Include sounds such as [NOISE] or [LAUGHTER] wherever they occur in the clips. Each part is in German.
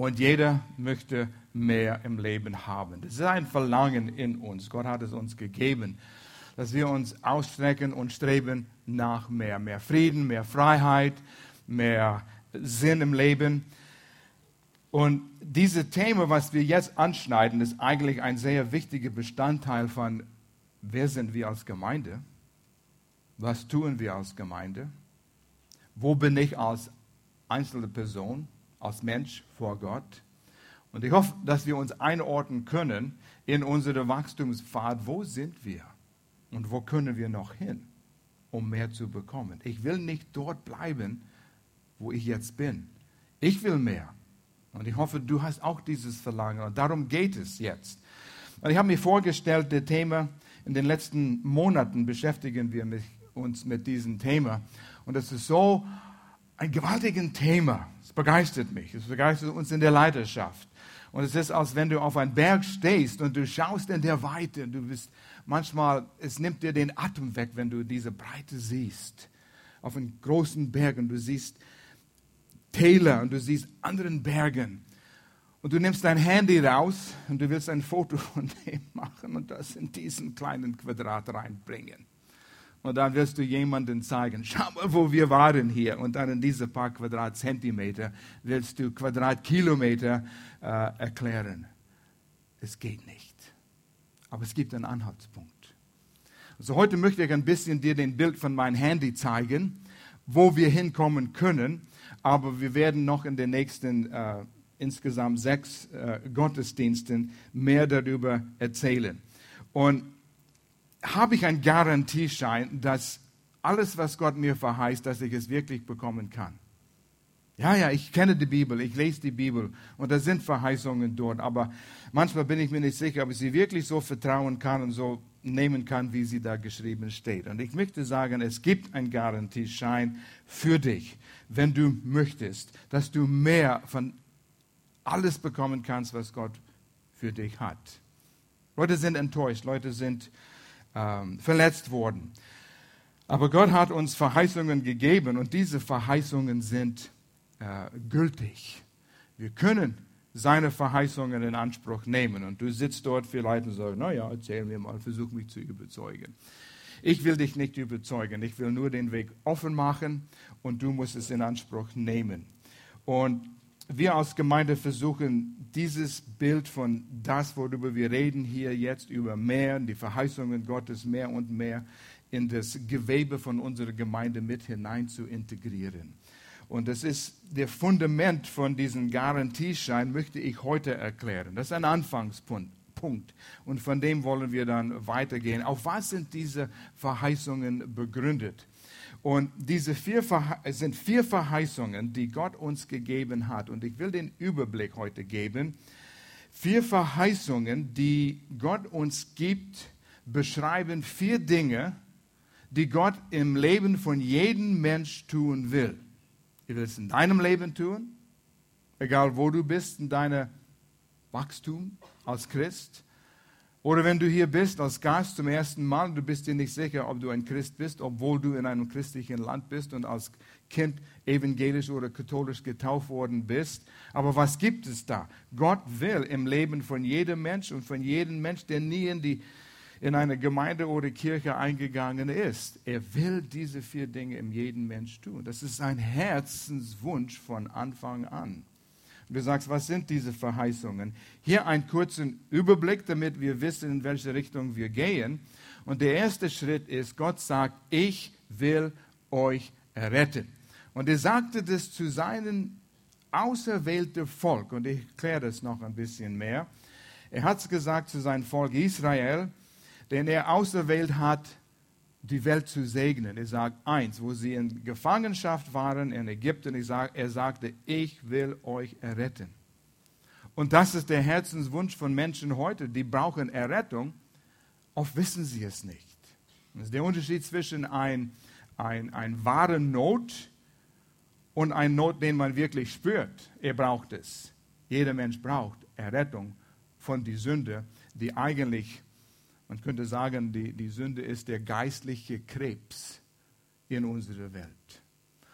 Und jeder möchte mehr im Leben haben. Das ist ein Verlangen in uns. Gott hat es uns gegeben, dass wir uns ausstrecken und streben nach mehr. Mehr Frieden, mehr Freiheit, mehr Sinn im Leben. Und dieses Thema, was wir jetzt anschneiden, ist eigentlich ein sehr wichtiger Bestandteil von, wer sind wir als Gemeinde? Was tun wir als Gemeinde? Wo bin ich als einzelne Person, als Mensch vor Gott? Und ich hoffe, dass wir uns einordnen können in unsere Wachstumspfad. Wo sind wir? Und wo können wir noch hin, um mehr zu bekommen? Ich will nicht dort bleiben, wo ich jetzt bin. Ich will mehr. Und ich hoffe, du hast auch dieses Verlangen. Und darum geht es jetzt. Und ich habe mir vorgestellt, das Thema, in den letzten Monaten beschäftigen wir uns mit diesem Thema. Und es ist so ein gewaltiges Thema. Es begeistert mich. Es begeistert uns in der Leidenschaft. Und es ist, als wenn du auf einem Berg stehst und du schaust in der Weite. Du bist manchmal, es nimmt dir den Atem weg, wenn du diese Breite siehst. Auf einem großen Berg und du siehst Täler und du siehst anderen Bergen. Und du nimmst dein Handy raus und du willst ein Foto [LAUGHS] von dem machen und das in diesen kleinen Quadrat reinbringen. Und dann wirst du jemanden zeigen, schau mal, wo wir waren hier. Und dann in diese paar Quadratzentimeter willst du Quadratkilometer äh, erklären. Es geht nicht. Aber es gibt einen Anhaltspunkt. Also heute möchte ich ein bisschen dir den Bild von meinem Handy zeigen, wo wir hinkommen können. Aber wir werden noch in den nächsten äh, insgesamt sechs äh, Gottesdiensten mehr darüber erzählen. Und habe ich einen Garantieschein, dass alles, was Gott mir verheißt, dass ich es wirklich bekommen kann. Ja, ja, ich kenne die Bibel, ich lese die Bibel und da sind Verheißungen dort, aber manchmal bin ich mir nicht sicher, ob ich sie wirklich so vertrauen kann und so nehmen kann, wie sie da geschrieben steht. Und ich möchte sagen, es gibt einen Garantieschein für dich, wenn du möchtest, dass du mehr von alles bekommen kannst, was Gott für dich hat. Leute sind enttäuscht, Leute sind ähm, verletzt worden. Aber Gott hat uns Verheißungen gegeben und diese Verheißungen sind äh, gültig. Wir können seine Verheißungen in Anspruch nehmen. Und du sitzt dort vielleicht und sagst, naja, erzähl mir mal, versuch mich zu überzeugen. Ich will dich nicht überzeugen, ich will nur den Weg offen machen und du musst es in Anspruch nehmen. Und wir als Gemeinde versuchen, dieses Bild von das, worüber wir reden hier jetzt über mehr, die Verheißungen Gottes mehr und mehr in das Gewebe von unserer Gemeinde mit hinein zu integrieren. Und das ist der Fundament von diesem Garantieschein, möchte ich heute erklären. Das ist ein Anfangspunkt. Und von dem wollen wir dann weitergehen. Auf was sind diese Verheißungen begründet? Und diese vier sind vier Verheißungen, die Gott uns gegeben hat. Und ich will den Überblick heute geben. Vier Verheißungen, die Gott uns gibt, beschreiben vier Dinge, die Gott im Leben von jedem Mensch tun will. Er will es in deinem Leben tun, egal wo du bist in deinem Wachstum als Christ. Oder wenn du hier bist als Gast zum ersten Mal, du bist dir nicht sicher, ob du ein Christ bist, obwohl du in einem christlichen Land bist und als Kind evangelisch oder katholisch getauft worden bist. Aber was gibt es da? Gott will im Leben von jedem Mensch und von jedem Mensch, der nie in, die, in eine Gemeinde oder Kirche eingegangen ist. Er will diese vier Dinge in jedem Mensch tun. Das ist ein Herzenswunsch von Anfang an. Und du sagst, was sind diese Verheißungen? Hier einen kurzen Überblick, damit wir wissen, in welche Richtung wir gehen. Und der erste Schritt ist, Gott sagt, ich will euch erretten. Und er sagte das zu seinem auserwählten Volk. Und ich erkläre das noch ein bisschen mehr. Er hat es gesagt zu seinem Volk Israel, den er auserwählt hat, die Welt zu segnen. Er sagt eins, wo sie in Gefangenschaft waren in Ägypten, er sagte, ich will euch erretten. Und das ist der Herzenswunsch von Menschen heute, die brauchen Errettung, oft wissen sie es nicht. Das ist der Unterschied zwischen ein, ein, ein wahre Not und ein Not, den man wirklich spürt. Er braucht es. Jeder Mensch braucht Errettung von der Sünde, die eigentlich man könnte sagen, die, die Sünde ist der geistliche Krebs in unserer Welt.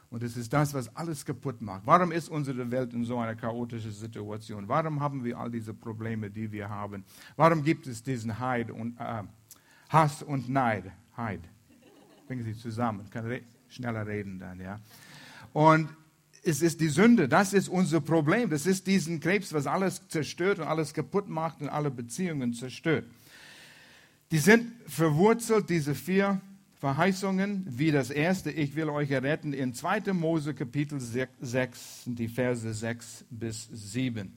Und es ist das, was alles kaputt macht. Warum ist unsere Welt in so einer chaotischen Situation? Warum haben wir all diese Probleme, die wir haben? Warum gibt es diesen Heid und, äh, Hass und Neid? Heid. Bringen Sie zusammen. Ich kann re schneller reden dann, ja. Und es ist die Sünde, das ist unser Problem. Das ist diesen Krebs, was alles zerstört und alles kaputt macht und alle Beziehungen zerstört. Die sind verwurzelt, diese vier Verheißungen, wie das erste, ich will euch erretten, in 2. Mose Kapitel 6, die Verse 6 bis 7.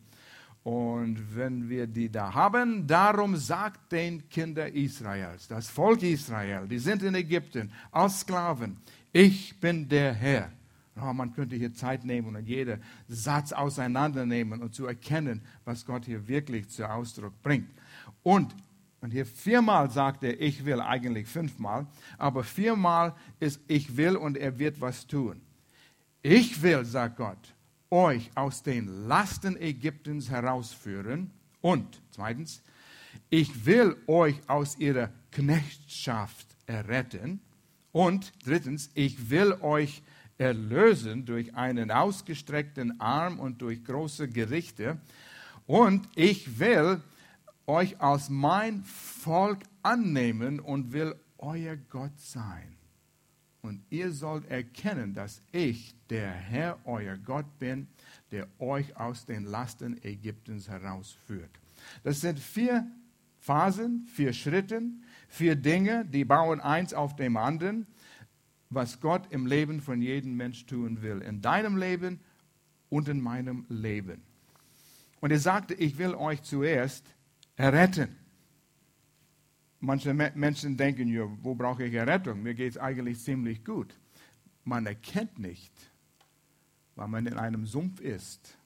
Und wenn wir die da haben, darum sagt den Kindern Israels, das Volk Israel, die sind in Ägypten als Sklaven, ich bin der Herr. Oh, man könnte hier Zeit nehmen und jeden Satz auseinandernehmen und zu erkennen, was Gott hier wirklich zu Ausdruck bringt. Und und hier viermal sagt er, ich will, eigentlich fünfmal, aber viermal ist ich will und er wird was tun. Ich will, sagt Gott, euch aus den Lasten Ägyptens herausführen. Und zweitens, ich will euch aus ihrer Knechtschaft erretten. Und drittens, ich will euch erlösen durch einen ausgestreckten Arm und durch große Gerichte. Und ich will euch als mein Volk annehmen und will euer Gott sein. Und ihr sollt erkennen, dass ich, der Herr, euer Gott bin, der euch aus den Lasten Ägyptens herausführt. Das sind vier Phasen, vier Schritte, vier Dinge, die bauen eins auf dem anderen, was Gott im Leben von jedem Mensch tun will. In deinem Leben und in meinem Leben. Und er sagte, ich will euch zuerst erretten. Manche Menschen denken, ja, wo brauche ich Errettung? Mir geht es eigentlich ziemlich gut. Man erkennt nicht, weil man in einem Sumpf ist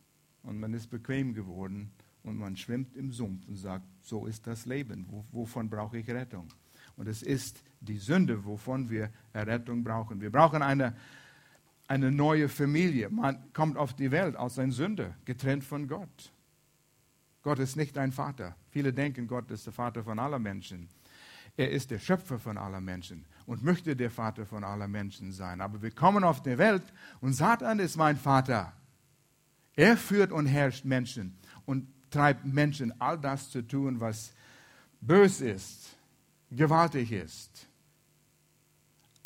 und man ist bequem geworden und man schwimmt im Sumpf und sagt, so ist das Leben. wovon brauche ich Rettung? Und es ist die Sünde, wovon wir Errettung brauchen. Wir brauchen eine, eine neue Familie. Man kommt auf die Welt als ein Sünder, getrennt von Gott. Gott ist nicht dein Vater. Viele denken, Gott ist der Vater von aller Menschen. Er ist der Schöpfer von aller Menschen und möchte der Vater von aller Menschen sein. Aber wir kommen auf die Welt und Satan ist mein Vater. Er führt und herrscht Menschen und treibt Menschen all das zu tun, was bös ist, gewaltig ist.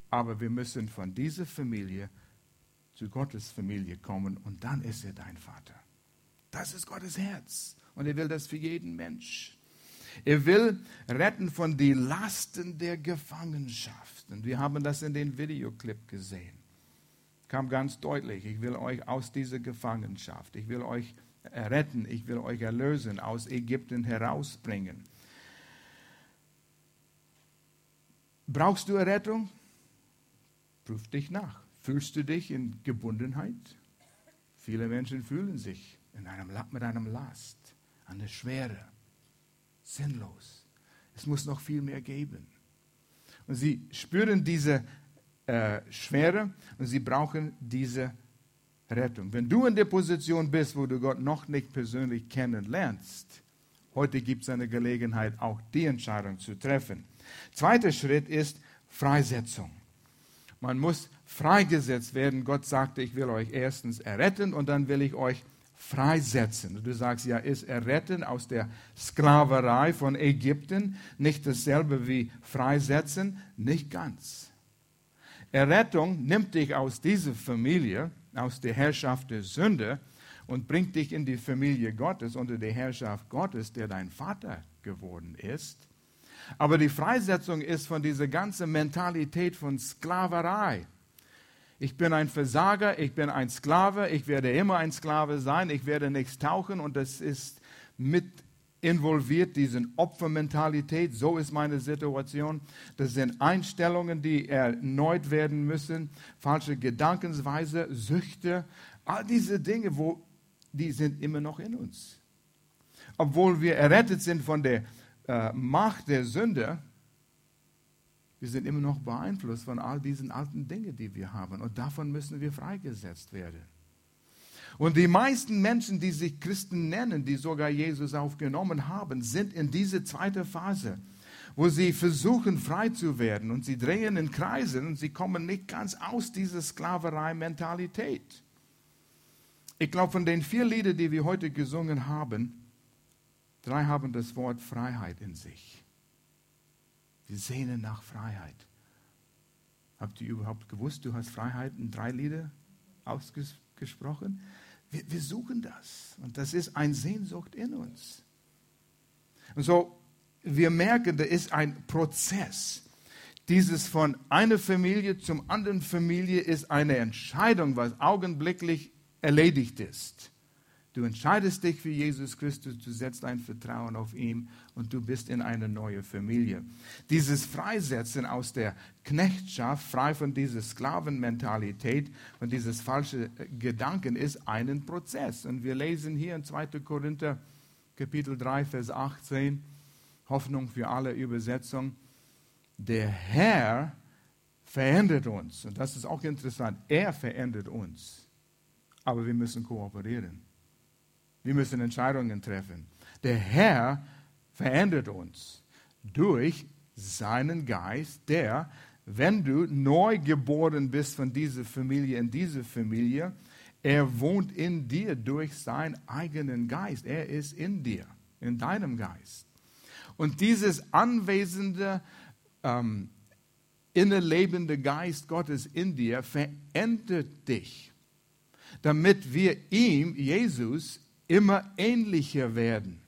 Aber wir müssen von dieser Familie zu Gottes Familie kommen und dann ist er dein Vater. Das ist Gottes Herz. Und er will das für jeden Mensch. Er will retten von den Lasten der Gefangenschaft. Und wir haben das in den Videoclip gesehen. Kam ganz deutlich, ich will euch aus dieser Gefangenschaft, ich will euch retten, ich will euch erlösen, aus Ägypten herausbringen. Brauchst du Errettung? Prüf dich nach. Fühlst du dich in Gebundenheit? Viele Menschen fühlen sich in einem, mit einem Last eine Schwere. Sinnlos. Es muss noch viel mehr geben. Und sie spüren diese äh, Schwere und sie brauchen diese Rettung. Wenn du in der Position bist, wo du Gott noch nicht persönlich kennenlernst, heute gibt es eine Gelegenheit, auch die Entscheidung zu treffen. Zweiter Schritt ist Freisetzung. Man muss freigesetzt werden. Gott sagte, ich will euch erstens erretten und dann will ich euch freisetzen. Du sagst, ja, ist erretten aus der Sklaverei von Ägypten nicht dasselbe wie freisetzen? Nicht ganz. Errettung nimmt dich aus dieser Familie, aus der Herrschaft der Sünde und bringt dich in die Familie Gottes, unter die Herrschaft Gottes, der dein Vater geworden ist. Aber die Freisetzung ist von dieser ganzen Mentalität von Sklaverei ich bin ein Versager, ich bin ein Sklave, ich werde immer ein Sklave sein, ich werde nichts tauchen und das ist mit involviert, diese Opfermentalität, so ist meine Situation. Das sind Einstellungen, die erneut werden müssen, falsche Gedankensweise, Süchte, all diese Dinge, wo, die sind immer noch in uns. Obwohl wir errettet sind von der äh, Macht der Sünde, wir sind immer noch beeinflusst von all diesen alten Dingen, die wir haben. Und davon müssen wir freigesetzt werden. Und die meisten Menschen, die sich Christen nennen, die sogar Jesus aufgenommen haben, sind in diese zweite Phase, wo sie versuchen, frei zu werden und sie drehen in Kreisen und sie kommen nicht ganz aus dieser Sklaverei-Mentalität. Ich glaube, von den vier Liedern, die wir heute gesungen haben, drei haben das Wort Freiheit in sich. Wir sehnen nach Freiheit. Habt ihr überhaupt gewusst, du hast Freiheit in drei Lieder ausgesprochen? Wir, wir suchen das. Und das ist eine Sehnsucht in uns. Und so, wir merken, da ist ein Prozess. Dieses von einer Familie zum anderen Familie ist eine Entscheidung, was augenblicklich erledigt ist. Du entscheidest dich für Jesus Christus, du setzt dein Vertrauen auf ihn und du bist in eine neue Familie. Dieses Freisetzen aus der Knechtschaft, frei von dieser Sklavenmentalität, von dieses falsche Gedanken, ist ein Prozess. Und wir lesen hier in 2. Korinther Kapitel 3, Vers 18, Hoffnung für alle Übersetzung. Der Herr verändert uns. Und das ist auch interessant. Er verändert uns. Aber wir müssen kooperieren. Wir müssen Entscheidungen treffen. Der Herr verändert uns durch seinen Geist, der, wenn du neu geboren bist von dieser Familie in diese Familie, er wohnt in dir durch seinen eigenen Geist. Er ist in dir, in deinem Geist. Und dieses anwesende, ähm, innerlebende Geist Gottes in dir verändert dich, damit wir ihm, Jesus, immer ähnlicher werden.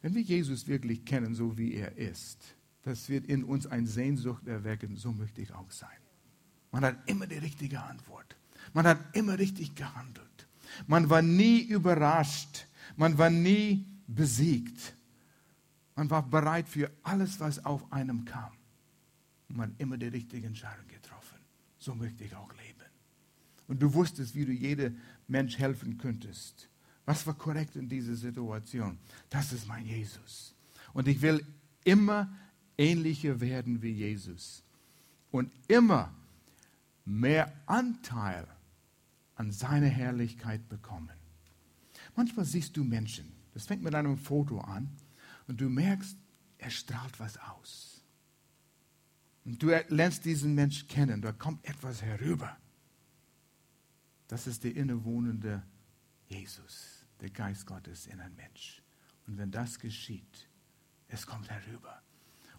Wenn wir Jesus wirklich kennen, so wie er ist, das wird in uns eine Sehnsucht erwecken, so möchte ich auch sein. Man hat immer die richtige Antwort. Man hat immer richtig gehandelt. Man war nie überrascht. Man war nie besiegt. Man war bereit für alles, was auf einem kam. Und man hat immer die richtige Entscheidung getroffen. So möchte ich auch leben. Und du wusstest, wie du jedem Mensch helfen könntest. Was war korrekt in dieser Situation? Das ist mein Jesus. Und ich will immer ähnlicher werden wie Jesus. Und immer mehr Anteil an seiner Herrlichkeit bekommen. Manchmal siehst du Menschen, das fängt mit einem Foto an, und du merkst, er strahlt was aus. Und du lernst diesen Mensch kennen, da kommt etwas herüber. Das ist der innewohnende Jesus, der Geist Gottes in ein Mensch. Und wenn das geschieht, es kommt herüber.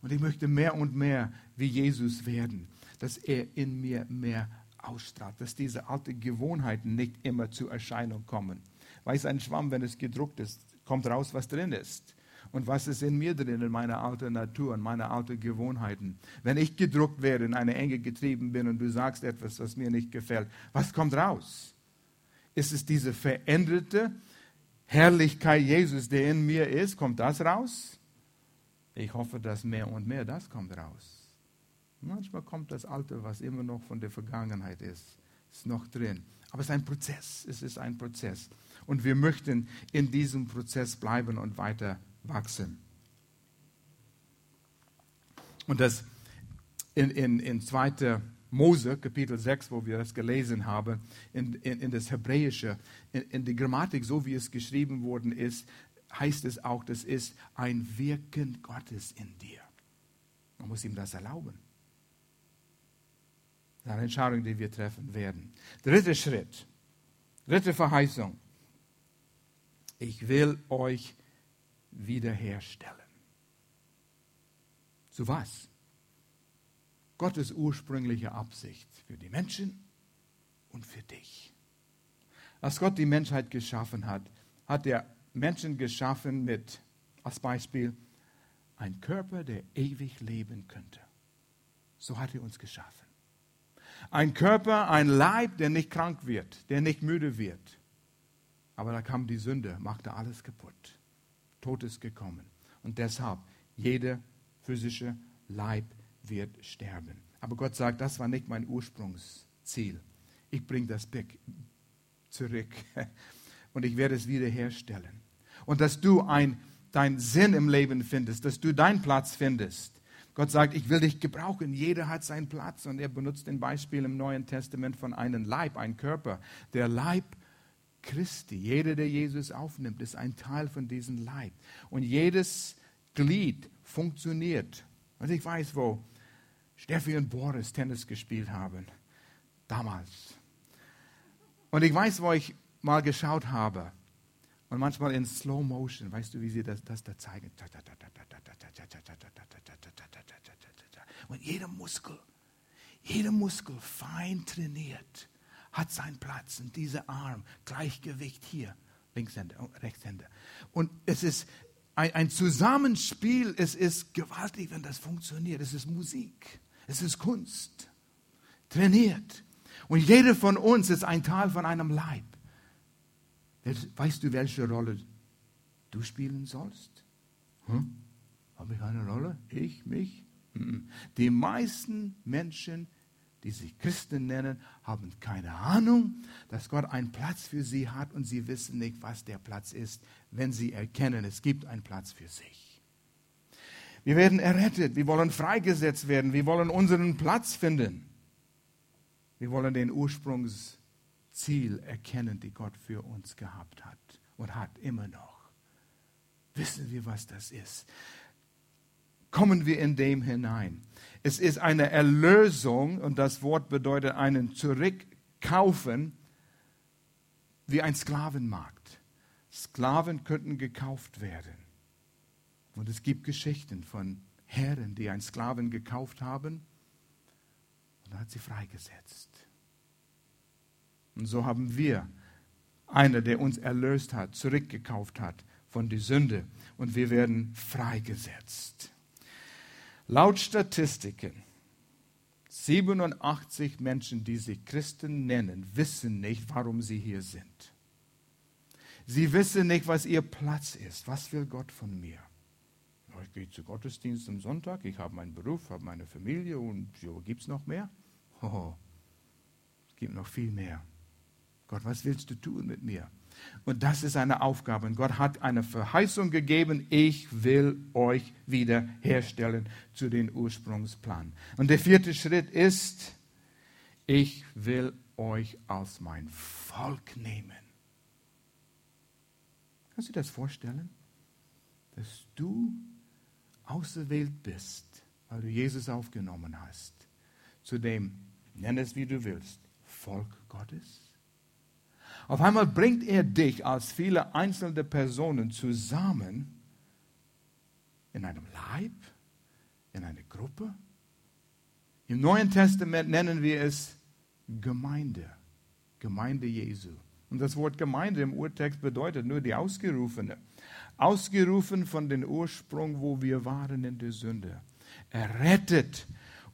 Und ich möchte mehr und mehr wie Jesus werden, dass er in mir mehr ausstrahlt, dass diese alten Gewohnheiten nicht immer zur Erscheinung kommen. Weiß ein Schwamm, wenn es gedruckt ist, kommt raus, was drin ist. Und was ist in mir drin, in meiner alten Natur, in meiner alten Gewohnheiten? Wenn ich gedruckt werde, in eine Enge getrieben bin und du sagst etwas, was mir nicht gefällt, was kommt raus? Ist es diese veränderte Herrlichkeit Jesus, der in mir ist? Kommt das raus? Ich hoffe, dass mehr und mehr das kommt raus. Manchmal kommt das Alte, was immer noch von der Vergangenheit ist, ist noch drin. Aber es ist ein Prozess. Es ist ein Prozess. Und wir möchten in diesem Prozess bleiben und weiter wachsen. Und das in, in, in 2. Mose, Kapitel 6, wo wir das gelesen haben, in, in, in das Hebräische, in, in die Grammatik, so wie es geschrieben worden ist, heißt es auch, das ist ein Wirken Gottes in dir. Man muss ihm das erlauben. Das ist eine Entscheidung, die wir treffen werden. Dritter Schritt, dritte Verheißung. Ich will euch wiederherstellen. Zu was? Gottes ursprüngliche Absicht für die Menschen und für dich. Als Gott die Menschheit geschaffen hat, hat er Menschen geschaffen mit, als Beispiel, ein Körper, der ewig leben könnte. So hat er uns geschaffen. Ein Körper, ein Leib, der nicht krank wird, der nicht müde wird. Aber da kam die Sünde, machte alles kaputt. Tod ist gekommen. Und deshalb, jeder physische Leib wird sterben. Aber Gott sagt, das war nicht mein Ursprungsziel. Ich bringe das zurück [LAUGHS] und ich werde es wiederherstellen. Und dass du ein, deinen Sinn im Leben findest, dass du deinen Platz findest. Gott sagt, ich will dich gebrauchen. Jeder hat seinen Platz. Und er benutzt ein Beispiel im Neuen Testament von einem Leib, einem Körper. Der Leib Christi. Jeder, der Jesus aufnimmt, ist ein Teil von diesem Leib. Und jedes Glied funktioniert. Und ich weiß, wo Steffi und Boris Tennis gespielt haben. Damals. Und ich weiß, wo ich mal geschaut habe. Und manchmal in Slow Motion, weißt du, wie sie das, das da zeigen? Und jeder Muskel, jeder Muskel fein trainiert, hat seinen Platz. Und dieser Arm, Gleichgewicht hier, Linkshänder, Rechtshänder. Und es ist ein, ein Zusammenspiel, es ist gewaltig, wenn das funktioniert. Es ist Musik, es ist Kunst, trainiert. Und jeder von uns ist ein Teil von einem Leib. Weißt du, welche Rolle du spielen sollst? Hm? Habe ich eine Rolle? Ich, mich? Die meisten Menschen, die sich Christen nennen, haben keine Ahnung, dass Gott einen Platz für sie hat und sie wissen nicht, was der Platz ist, wenn sie erkennen, es gibt einen Platz für sich. Wir werden errettet, wir wollen freigesetzt werden, wir wollen unseren Platz finden. Wir wollen den Ursprungsziel erkennen, die Gott für uns gehabt hat und hat immer noch. Wissen wir, was das ist? Kommen wir in dem hinein. Es ist eine Erlösung und das Wort bedeutet einen Zurückkaufen wie ein Sklavenmarkt. Sklaven könnten gekauft werden. Und es gibt Geschichten von Herren, die einen Sklaven gekauft haben und hat sie freigesetzt. Und so haben wir einer, der uns erlöst hat, zurückgekauft hat von der Sünde und wir werden freigesetzt. Laut Statistiken 87 Menschen, die sich Christen nennen, wissen nicht, warum sie hier sind. Sie wissen nicht, was ihr Platz ist. Was will Gott von mir? Ich gehe zu Gottesdienst am Sonntag, ich habe meinen Beruf, habe meine Familie und so gibt es noch mehr? Oh, [LAUGHS] es gibt noch viel mehr. Gott, was willst du tun mit mir? Und das ist eine Aufgabe. Und Gott hat eine Verheißung gegeben, ich will euch wiederherstellen zu den Ursprungsplan. Und der vierte Schritt ist, ich will euch als mein Volk nehmen. Kannst du dir das vorstellen? Dass du auserwählt bist, weil du Jesus aufgenommen hast, zu dem, nenn es wie du willst, Volk Gottes? Auf einmal bringt er dich als viele einzelne Personen zusammen in einem Leib, in eine Gruppe. Im Neuen Testament nennen wir es Gemeinde, Gemeinde Jesu. Und das Wort Gemeinde im Urtext bedeutet nur die Ausgerufene. Ausgerufen von dem Ursprung, wo wir waren in der Sünde. Errettet.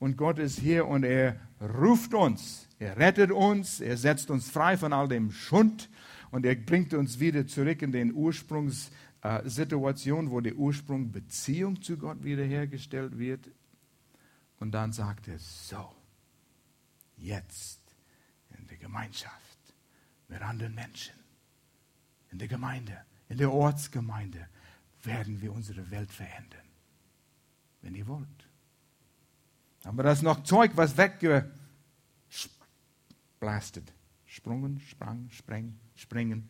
Und Gott ist hier und er ruft uns er rettet uns, er setzt uns frei von all dem Schund und er bringt uns wieder zurück in den Ursprungssituation, wo der Ursprung Beziehung zu Gott wiederhergestellt wird. Und dann sagt er, so, jetzt in der Gemeinschaft mit anderen Menschen, in der Gemeinde, in der Ortsgemeinde, werden wir unsere Welt verändern. Wenn ihr wollt. Aber das ist noch Zeug, was wegge blasted. Sprungen, sprang, spreng, springen.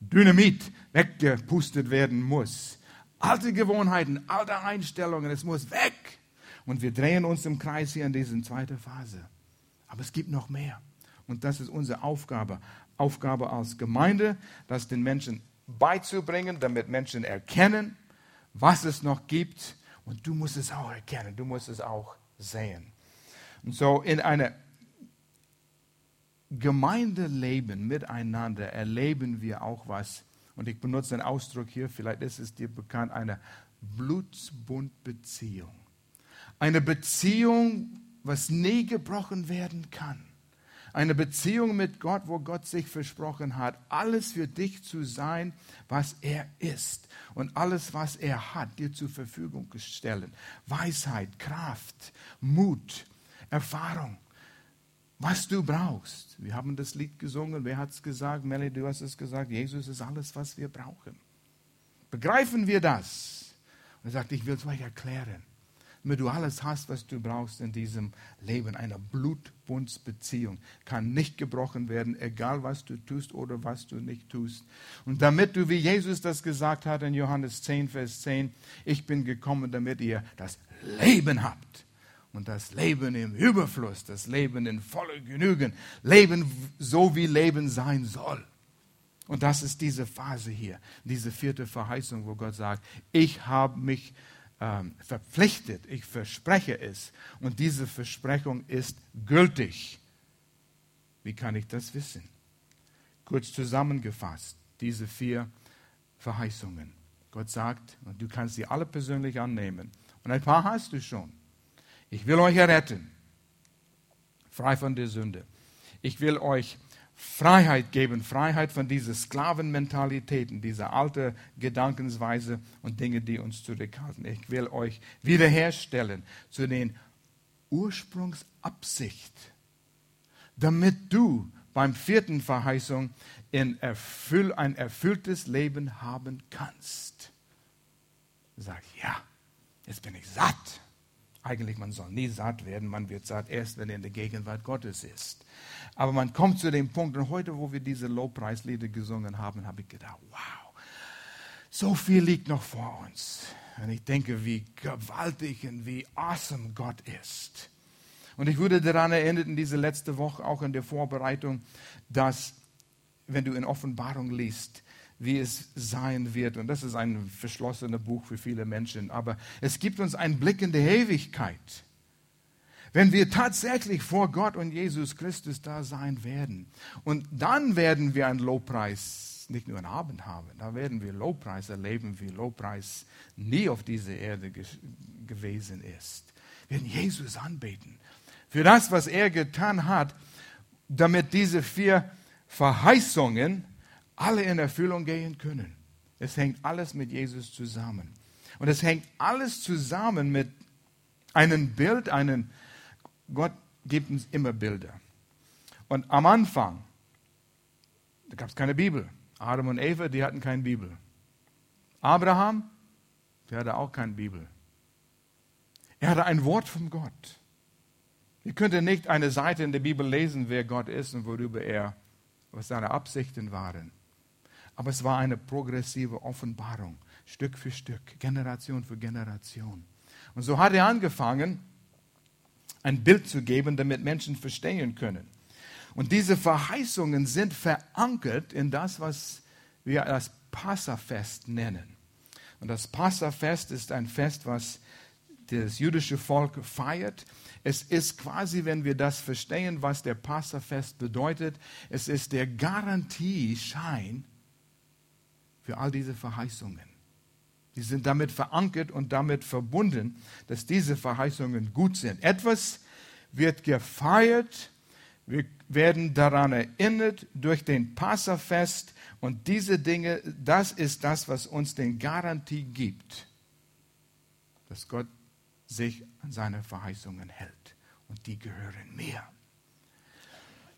Dynamit weggepustet werden muss. Alte Gewohnheiten, alte Einstellungen, es muss weg. Und wir drehen uns im Kreis hier in dieser zweiten Phase. Aber es gibt noch mehr. Und das ist unsere Aufgabe. Aufgabe als Gemeinde, das den Menschen beizubringen, damit Menschen erkennen, was es noch gibt. Und du musst es auch erkennen, du musst es auch sehen. Und so in einer Gemeindeleben miteinander erleben wir auch was. Und ich benutze den Ausdruck hier, vielleicht ist es dir bekannt, eine Blutsbundbeziehung. Eine Beziehung, was nie gebrochen werden kann. Eine Beziehung mit Gott, wo Gott sich versprochen hat, alles für dich zu sein, was er ist. Und alles, was er hat, dir zur Verfügung stellen. Weisheit, Kraft, Mut, Erfahrung was du brauchst. Wir haben das Lied gesungen. Wer hat es gesagt? Melly, du hast es gesagt. Jesus ist alles, was wir brauchen. Begreifen wir das? Und er sagt, ich will es euch erklären. Damit du alles hast, was du brauchst in diesem Leben. Eine Blutbundsbeziehung kann nicht gebrochen werden, egal was du tust oder was du nicht tust. Und damit du, wie Jesus das gesagt hat in Johannes 10, Vers 10, ich bin gekommen, damit ihr das Leben habt. Und das Leben im Überfluss, das Leben in voller Genügen, Leben so wie Leben sein soll. Und das ist diese Phase hier, diese vierte Verheißung, wo Gott sagt, ich habe mich ähm, verpflichtet, ich verspreche es. Und diese Versprechung ist gültig. Wie kann ich das wissen? Kurz zusammengefasst, diese vier Verheißungen. Gott sagt, und du kannst sie alle persönlich annehmen. Und ein paar hast du schon. Ich will euch erretten, frei von der Sünde. Ich will euch Freiheit geben, Freiheit von diesen Sklavenmentalitäten, dieser alte Gedankensweise und Dinge, die uns zurückhalten. Ich will euch wiederherstellen zu den Ursprungsabsicht, damit du beim vierten Verheißung in Erfüll, ein erfülltes Leben haben kannst. Sag ja, jetzt bin ich satt. Eigentlich, man soll nie satt werden, man wird satt erst, wenn er in der Gegenwart Gottes ist. Aber man kommt zu dem Punkt, und heute, wo wir diese Lobpreislieder gesungen haben, habe ich gedacht, wow, so viel liegt noch vor uns. Und ich denke, wie gewaltig und wie awesome Gott ist. Und ich wurde daran erinnert in dieser letzte Woche, auch in der Vorbereitung, dass, wenn du in Offenbarung liest, wie es sein wird. Und das ist ein verschlossenes Buch für viele Menschen. Aber es gibt uns einen Blick in die Ewigkeit. Wenn wir tatsächlich vor Gott und Jesus Christus da sein werden. Und dann werden wir einen Lobpreis, nicht nur einen Abend haben, da werden wir Lobpreis erleben, wie Lobpreis nie auf dieser Erde ge gewesen ist. Wir werden Jesus anbeten. Für das, was er getan hat, damit diese vier Verheißungen alle in Erfüllung gehen können. Es hängt alles mit Jesus zusammen. Und es hängt alles zusammen mit einem Bild, einem, Gott gibt uns immer Bilder. Und am Anfang, da gab es keine Bibel. Adam und Eva, die hatten keine Bibel. Abraham, der hatte auch keine Bibel. Er hatte ein Wort von Gott. Ihr könnt nicht eine Seite in der Bibel lesen, wer Gott ist und worüber er, was seine Absichten waren. Aber es war eine progressive Offenbarung, Stück für Stück, Generation für Generation. Und so hat er angefangen, ein Bild zu geben, damit Menschen verstehen können. Und diese Verheißungen sind verankert in das, was wir das Passafest nennen. Und das Passafest ist ein Fest, was das jüdische Volk feiert. Es ist quasi, wenn wir das verstehen, was der Passafest bedeutet, es ist der Garantieschein, für all diese Verheißungen. Die sind damit verankert und damit verbunden, dass diese Verheißungen gut sind. Etwas wird gefeiert, wir werden daran erinnert durch den Passafest und diese Dinge, das ist das, was uns den Garantie gibt, dass Gott sich an seine Verheißungen hält. Und die gehören mir.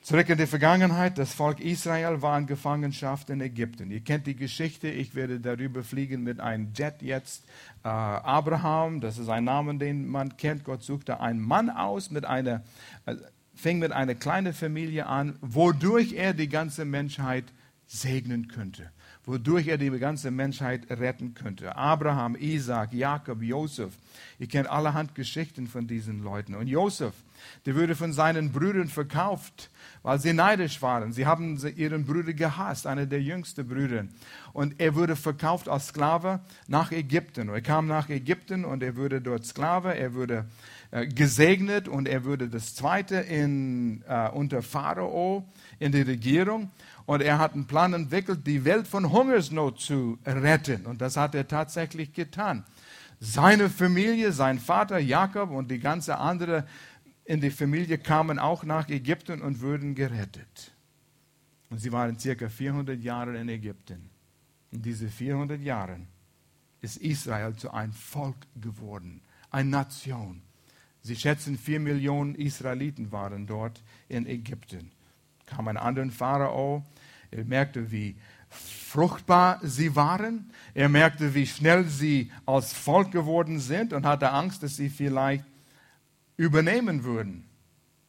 Zurück in die Vergangenheit, das Volk Israel war in Gefangenschaft in Ägypten. Ihr kennt die Geschichte, ich werde darüber fliegen mit einem Jet jetzt. Äh, Abraham, das ist ein Name, den man kennt. Gott suchte einen Mann aus, mit einer, äh, fing mit einer kleinen Familie an, wodurch er die ganze Menschheit segnen könnte, wodurch er die ganze Menschheit retten könnte. Abraham, Isaac, Jakob, Josef. Ihr kennt allerhand Geschichten von diesen Leuten. Und Josef, der wurde von seinen Brüdern verkauft weil sie neidisch waren. Sie haben ihren Bruder gehasst, einer der jüngsten Brüder. Und er wurde verkauft als Sklave nach Ägypten. Er kam nach Ägypten und er wurde dort Sklave. Er wurde äh, gesegnet und er wurde das Zweite in, äh, unter Pharao in der Regierung. Und er hat einen Plan entwickelt, die Welt von Hungersnot zu retten. Und das hat er tatsächlich getan. Seine Familie, sein Vater Jakob und die ganze andere in die Familie kamen auch nach Ägypten und wurden gerettet. Und sie waren circa 400 Jahre in Ägypten. In diesen 400 Jahren ist Israel zu einem Volk geworden, eine Nation. Sie schätzen, vier Millionen Israeliten waren dort in Ägypten. Kam ein anderer Pharao, er merkte, wie fruchtbar sie waren. Er merkte, wie schnell sie als Volk geworden sind und hatte Angst, dass sie vielleicht übernehmen würden.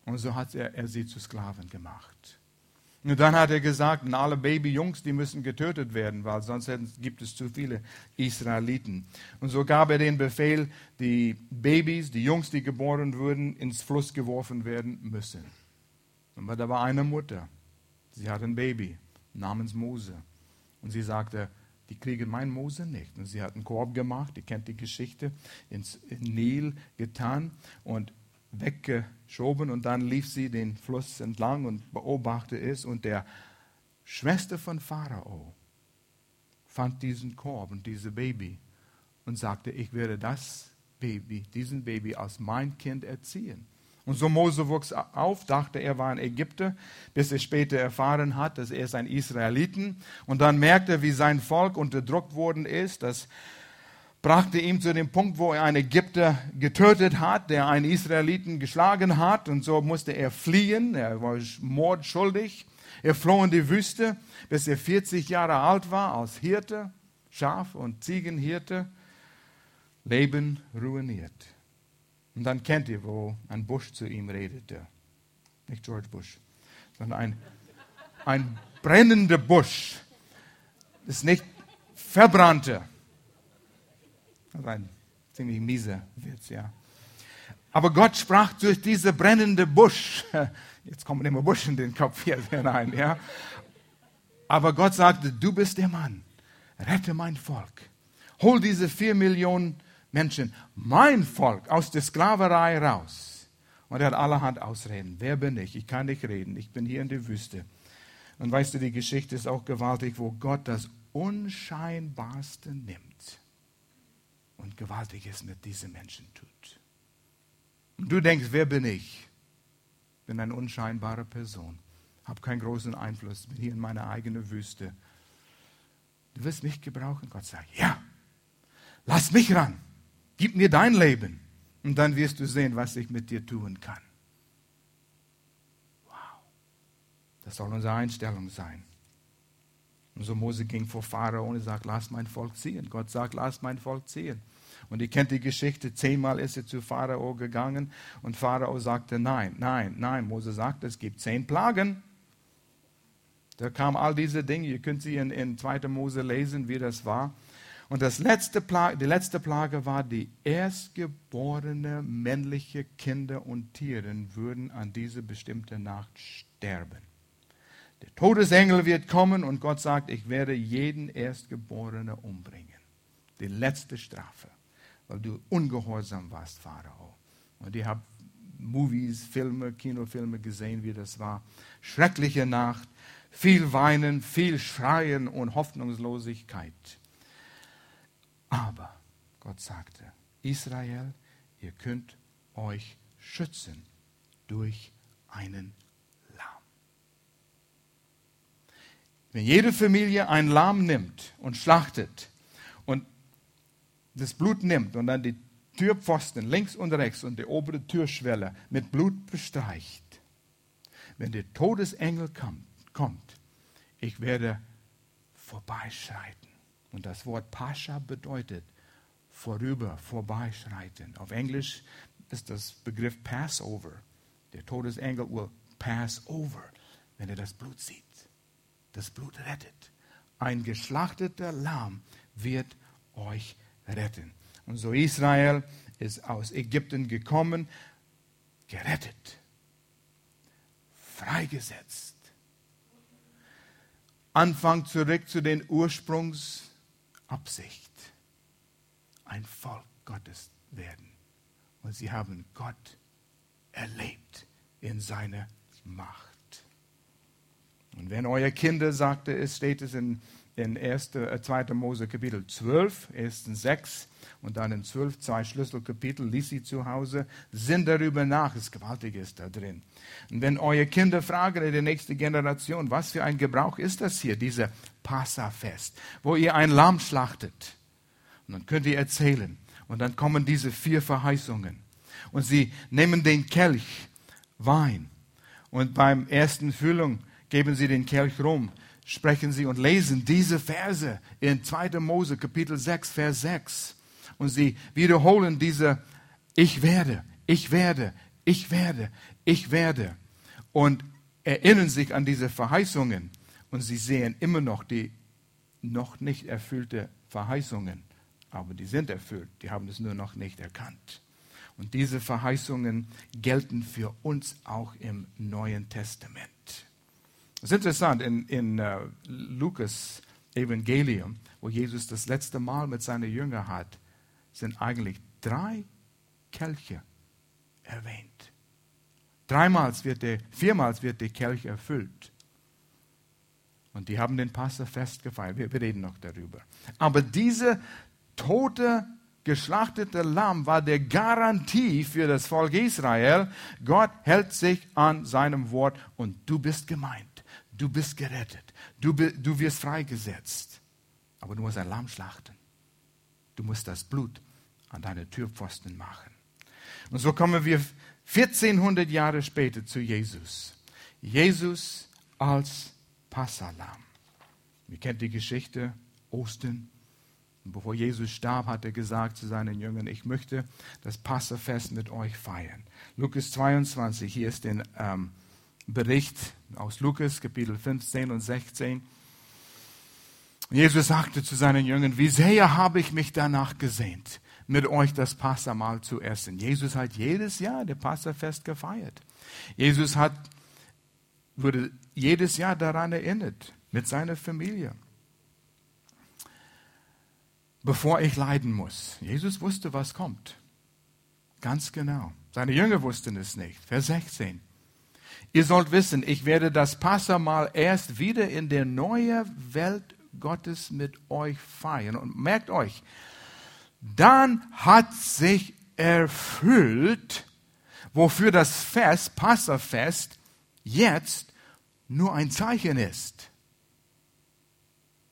Und so hat er, er sie zu Sklaven gemacht. Und dann hat er gesagt, alle Babyjungs, die müssen getötet werden, weil sonst gibt es zu viele Israeliten. Und so gab er den Befehl, die Babys, die Jungs, die geboren wurden, ins Fluss geworfen werden müssen. Aber da war eine Mutter, sie hat ein Baby namens Mose. Und sie sagte, die kriegen mein Mose nicht. Und sie hat einen Korb gemacht, ihr kennt die Geschichte, ins Nil getan und weggeschoben und dann lief sie den Fluss entlang und beobachtete es und der Schwester von Pharao fand diesen Korb und dieses Baby und sagte, ich werde das Baby, diesen Baby als mein Kind erziehen. Und so Mose wuchs auf, dachte, er war ein Ägypter, bis er später erfahren hat, dass er ist ein Israeliten. Und dann merkte, wie sein Volk unterdrückt worden ist. Das brachte ihn zu dem Punkt, wo er einen Ägypter getötet hat, der einen Israeliten geschlagen hat. Und so musste er fliehen. Er war mordschuldig. Er floh in die Wüste, bis er 40 Jahre alt war, als Hirte, Schaf- und Ziegenhirte. Leben ruiniert. Und dann kennt ihr, wo ein Bush zu ihm redete. Nicht George Bush, sondern ein, ein brennender Busch. Das ist nicht verbrannte. Das ist ein ziemlich mieser Witz, ja. Aber Gott sprach durch diese brennende Busch. [LAUGHS] Jetzt kommen immer Busch in den Kopf hier hinein, ja. Aber Gott sagte, du bist der Mann. Rette mein Volk. Hol diese vier Millionen Menschen, mein Volk, aus der Sklaverei raus. Und er hat allerhand Ausreden. Wer bin ich? Ich kann nicht reden. Ich bin hier in der Wüste. Und weißt du, die Geschichte ist auch gewaltig, wo Gott das Unscheinbarste nimmt und Gewaltiges mit diesen Menschen tut. Und du denkst, wer bin ich? Ich bin eine unscheinbare Person, habe keinen großen Einfluss, bin hier in meiner eigenen Wüste. Du wirst mich gebrauchen? Gott sagt, ja, lass mich ran. Gib mir dein Leben und dann wirst du sehen, was ich mit dir tun kann. Wow. Das soll unsere Einstellung sein. Und so Mose ging vor Pharao und sagt, lass mein Volk ziehen. Gott sagt, lass mein Volk ziehen. Und ihr kennt die Geschichte, zehnmal ist er zu Pharao gegangen und Pharao sagte, nein, nein, nein. Mose sagte, es gibt zehn Plagen. Da kamen all diese Dinge, ihr könnt sie in, in 2. Mose lesen, wie das war. Und das letzte Plage, die letzte Plage war, die erstgeborene männliche Kinder und Tiere würden an diese bestimmte Nacht sterben. Der Todesengel wird kommen und Gott sagt, ich werde jeden Erstgeborenen umbringen. Die letzte Strafe, weil du ungehorsam warst, Pharao. Und ihr habt Movies, Filme, Kinofilme gesehen, wie das war. Schreckliche Nacht, viel Weinen, viel Schreien und Hoffnungslosigkeit. Aber Gott sagte, Israel, ihr könnt euch schützen durch einen Lamm. Wenn jede Familie ein Lamm nimmt und schlachtet und das Blut nimmt und dann die Türpfosten links und rechts und die obere Türschwelle mit Blut bestreicht, wenn der Todesengel kommt ich werde vorbeischreiten und das Wort Pascha bedeutet vorüber, vorbeischreiten. Auf Englisch ist das Begriff Passover. Der Todesengel will pass over, wenn er das Blut sieht. Das Blut rettet. Ein geschlachteter Lamm wird euch retten. Und so Israel ist aus Ägypten gekommen, gerettet, freigesetzt. Anfang zurück zu den Ursprungs Absicht, ein Volk Gottes werden. Und sie haben Gott erlebt in seiner Macht. Und wenn eure Kinder, sagte es, steht es in, in 1, 2. Äh, Mose Kapitel 12, 1. 6 und dann in 12, zwei Schlüsselkapitel, lies sie zu Hause, sind darüber nach, es Gewaltiges da drin. Und wenn eure Kinder fragen in der nächsten Generation, was für ein Gebrauch ist das hier, dieser Passafest, wo ihr ein Lamm schlachtet. Und dann könnt ihr erzählen. Und dann kommen diese vier Verheißungen. Und sie nehmen den Kelch Wein. Und beim ersten Füllung geben sie den Kelch rum, sprechen sie und lesen diese Verse in 2. Mose Kapitel 6, Vers 6. Und sie wiederholen diese Ich werde, ich werde, ich werde, ich werde. Und erinnern sich an diese Verheißungen. Und sie sehen immer noch die noch nicht erfüllte Verheißungen. Aber die sind erfüllt. Die haben es nur noch nicht erkannt. Und diese Verheißungen gelten für uns auch im Neuen Testament. Es ist interessant, in, in uh, Lukas Evangelium, wo Jesus das letzte Mal mit seinen Jüngern hat, sind eigentlich drei Kelche erwähnt. Dreimal wird der, viermal wird der Kelch erfüllt. Und die haben den Passafest gefeiert. Wir, wir reden noch darüber. Aber diese tote geschlachtete Lamm war der Garantie für das Volk Israel. Gott hält sich an seinem Wort und du bist gemeint. Du bist gerettet. Du, du wirst freigesetzt. Aber du musst ein Lamm schlachten. Du musst das Blut an deine Türpfosten machen. Und so kommen wir 1400 Jahre später zu Jesus. Jesus als Passalam. Ihr kennt die Geschichte, Ostern. Und bevor Jesus starb, hat er gesagt zu seinen Jüngern, ich möchte das Passafest mit euch feiern. Lukas 22, hier ist der ähm, Bericht aus Lukas, Kapitel 15 und 16. Jesus sagte zu seinen Jüngern, wie sehr habe ich mich danach gesehnt, mit euch das Passamal zu essen. Jesus hat jedes Jahr das Passafest gefeiert. Jesus hat, wurde jedes Jahr daran erinnert, mit seiner Familie bevor ich leiden muss. Jesus wusste, was kommt. Ganz genau. Seine Jünger wussten es nicht. Vers 16. Ihr sollt wissen, ich werde das Passamal erst wieder in der neuen Welt Gottes mit euch feiern. Und merkt euch, dann hat sich erfüllt, wofür das Fest, Passafest, jetzt nur ein Zeichen ist.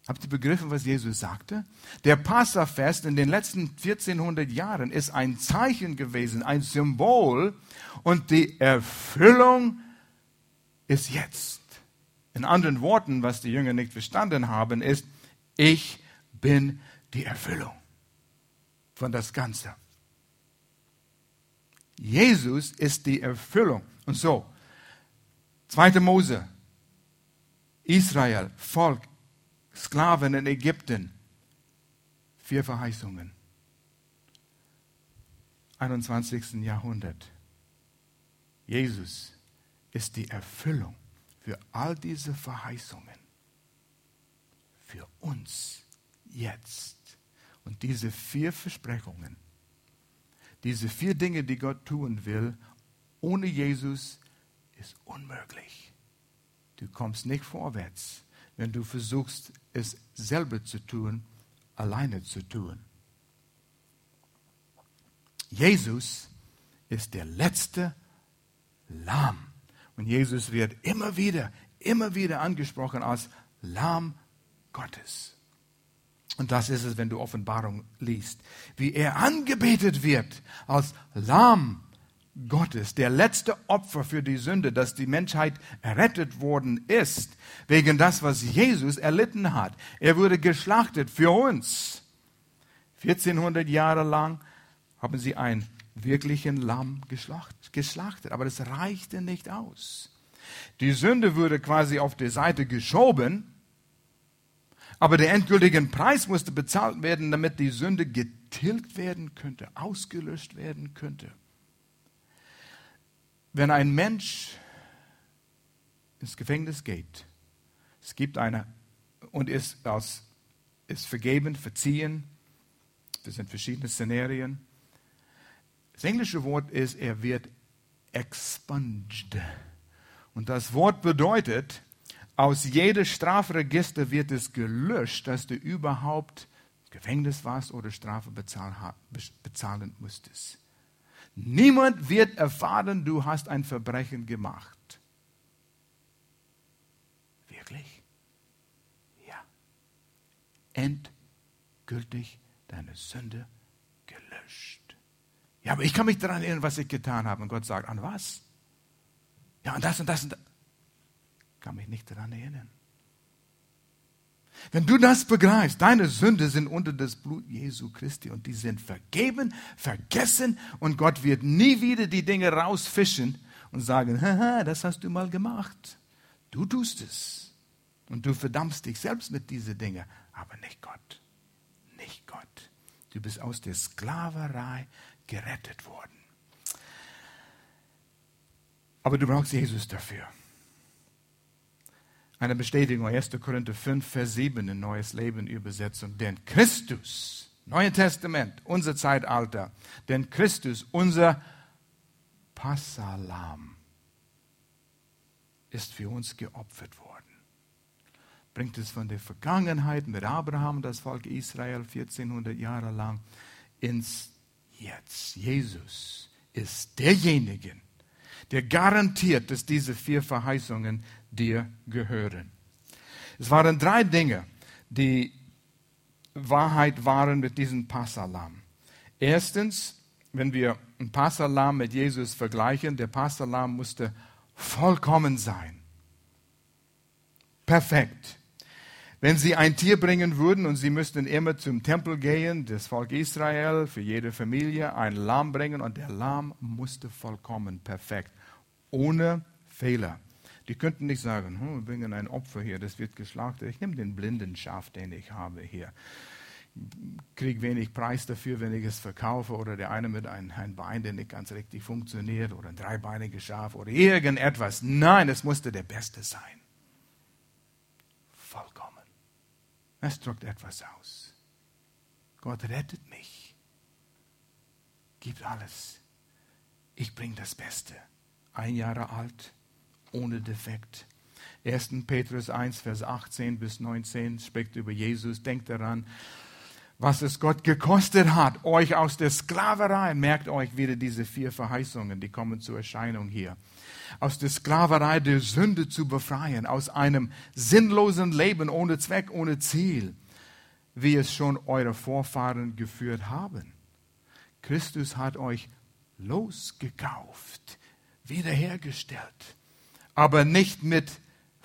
Habt ihr begriffen, was Jesus sagte? Der Passafest in den letzten 1400 Jahren ist ein Zeichen gewesen, ein Symbol und die Erfüllung ist jetzt. In anderen Worten, was die Jünger nicht verstanden haben, ist, ich bin die Erfüllung von das Ganze. Jesus ist die Erfüllung. Und so, 2. Mose, Israel, Volk, Sklaven in Ägypten. Vier Verheißungen. 21. Jahrhundert. Jesus ist die Erfüllung für all diese Verheißungen. Für uns jetzt. Und diese vier Versprechungen, diese vier Dinge, die Gott tun will, ohne Jesus ist unmöglich. Du kommst nicht vorwärts wenn du versuchst, es selber zu tun, alleine zu tun. Jesus ist der letzte Lamm. Und Jesus wird immer wieder, immer wieder angesprochen als Lamm Gottes. Und das ist es, wenn du Offenbarung liest, wie er angebetet wird als Lamm Gottes, der letzte Opfer für die Sünde, dass die Menschheit errettet worden ist, wegen das, was Jesus erlitten hat. Er wurde geschlachtet für uns. 1400 Jahre lang haben sie einen wirklichen Lamm geschlachtet, aber das reichte nicht aus. Die Sünde wurde quasi auf die Seite geschoben, aber der endgültige Preis musste bezahlt werden, damit die Sünde getilgt werden könnte, ausgelöscht werden könnte. Wenn ein Mensch ins Gefängnis geht, es gibt eine und ist, aus, ist vergeben, verziehen, das sind verschiedene Szenarien. Das englische Wort ist, er wird expunged. Und das Wort bedeutet, aus jedem Strafregister wird es gelöscht, dass du überhaupt Gefängnis warst oder Strafe bezahlen musstest. Niemand wird erfahren, du hast ein Verbrechen gemacht. Wirklich? Ja. Endgültig deine Sünde gelöscht. Ja, aber ich kann mich daran erinnern, was ich getan habe. Und Gott sagt, an was? Ja, an das und das und das. Kann mich nicht daran erinnern. Wenn du das begreifst, deine Sünde sind unter das Blut Jesu Christi und die sind vergeben, vergessen und Gott wird nie wieder die Dinge rausfischen und sagen, [LAUGHS] haha, das hast du mal gemacht. Du tust es. Und du verdammst dich selbst mit diesen Dingen, aber nicht Gott. Nicht Gott. Du bist aus der Sklaverei gerettet worden. Aber du brauchst Jesus dafür. Eine Bestätigung, 1. Korinther 5, Vers 7 in Neues Leben Übersetzung. Denn Christus, Neue Testament, unser Zeitalter, denn Christus, unser Passalam, ist für uns geopfert worden. Bringt es von der Vergangenheit mit Abraham, das Volk Israel 1400 Jahre lang, ins Jetzt. Jesus ist derjenige, der garantiert, dass diese vier Verheißungen dir gehören. Es waren drei Dinge, die Wahrheit waren mit diesem Passalam. Erstens, wenn wir ein Passalam mit Jesus vergleichen, der Passalam musste vollkommen sein. Perfekt. Wenn sie ein Tier bringen würden und sie müssten immer zum Tempel gehen, das Volk Israel, für jede Familie ein Lamm bringen und der Lamm musste vollkommen perfekt, ohne Fehler. Die könnten nicht sagen, hm, wir bringen ein Opfer hier, das wird geschlachtet. Ich nehme den blinden Schaf, den ich habe hier. Kriege wenig Preis dafür, wenn ich es verkaufe. Oder der eine mit einem, einem Bein, der nicht ganz richtig funktioniert. Oder ein dreibeiniges Schaf oder irgendetwas. Nein, es musste der Beste sein. Vollkommen. Es drückt etwas aus. Gott rettet mich. Gibt alles. Ich bringe das Beste. Ein Jahr alt, ohne Defekt. 1. Petrus 1, Vers 18 bis 19 spricht über Jesus. Denkt daran, was es Gott gekostet hat, euch aus der Sklaverei, merkt euch wieder diese vier Verheißungen, die kommen zur Erscheinung hier, aus der Sklaverei der Sünde zu befreien, aus einem sinnlosen Leben ohne Zweck, ohne Ziel, wie es schon eure Vorfahren geführt haben. Christus hat euch losgekauft, wiederhergestellt aber nicht mit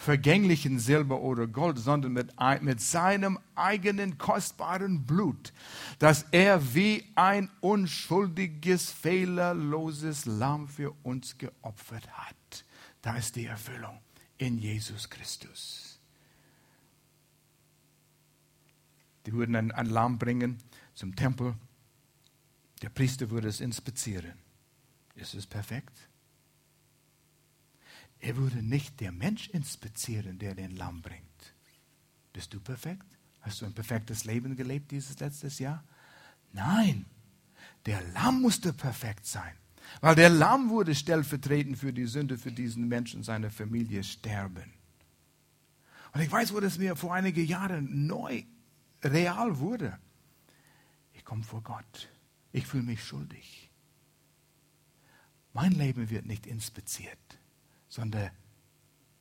vergänglichen Silber oder Gold, sondern mit, mit seinem eigenen kostbaren Blut, das er wie ein unschuldiges, fehlerloses Lamm für uns geopfert hat. Da ist die Erfüllung in Jesus Christus. Die würden ein, ein Lamm bringen zum Tempel. Der Priester würde es inspizieren. Ist es perfekt? Er würde nicht der Mensch inspizieren, der den Lamm bringt. Bist du perfekt? Hast du ein perfektes Leben gelebt dieses letztes Jahr? Nein, der Lamm musste perfekt sein, weil der Lamm wurde stellvertretend für die Sünde für diesen Menschen, seine Familie sterben. Und ich weiß, wo das mir vor einigen Jahren neu real wurde. Ich komme vor Gott. Ich fühle mich schuldig. Mein Leben wird nicht inspiziert sondern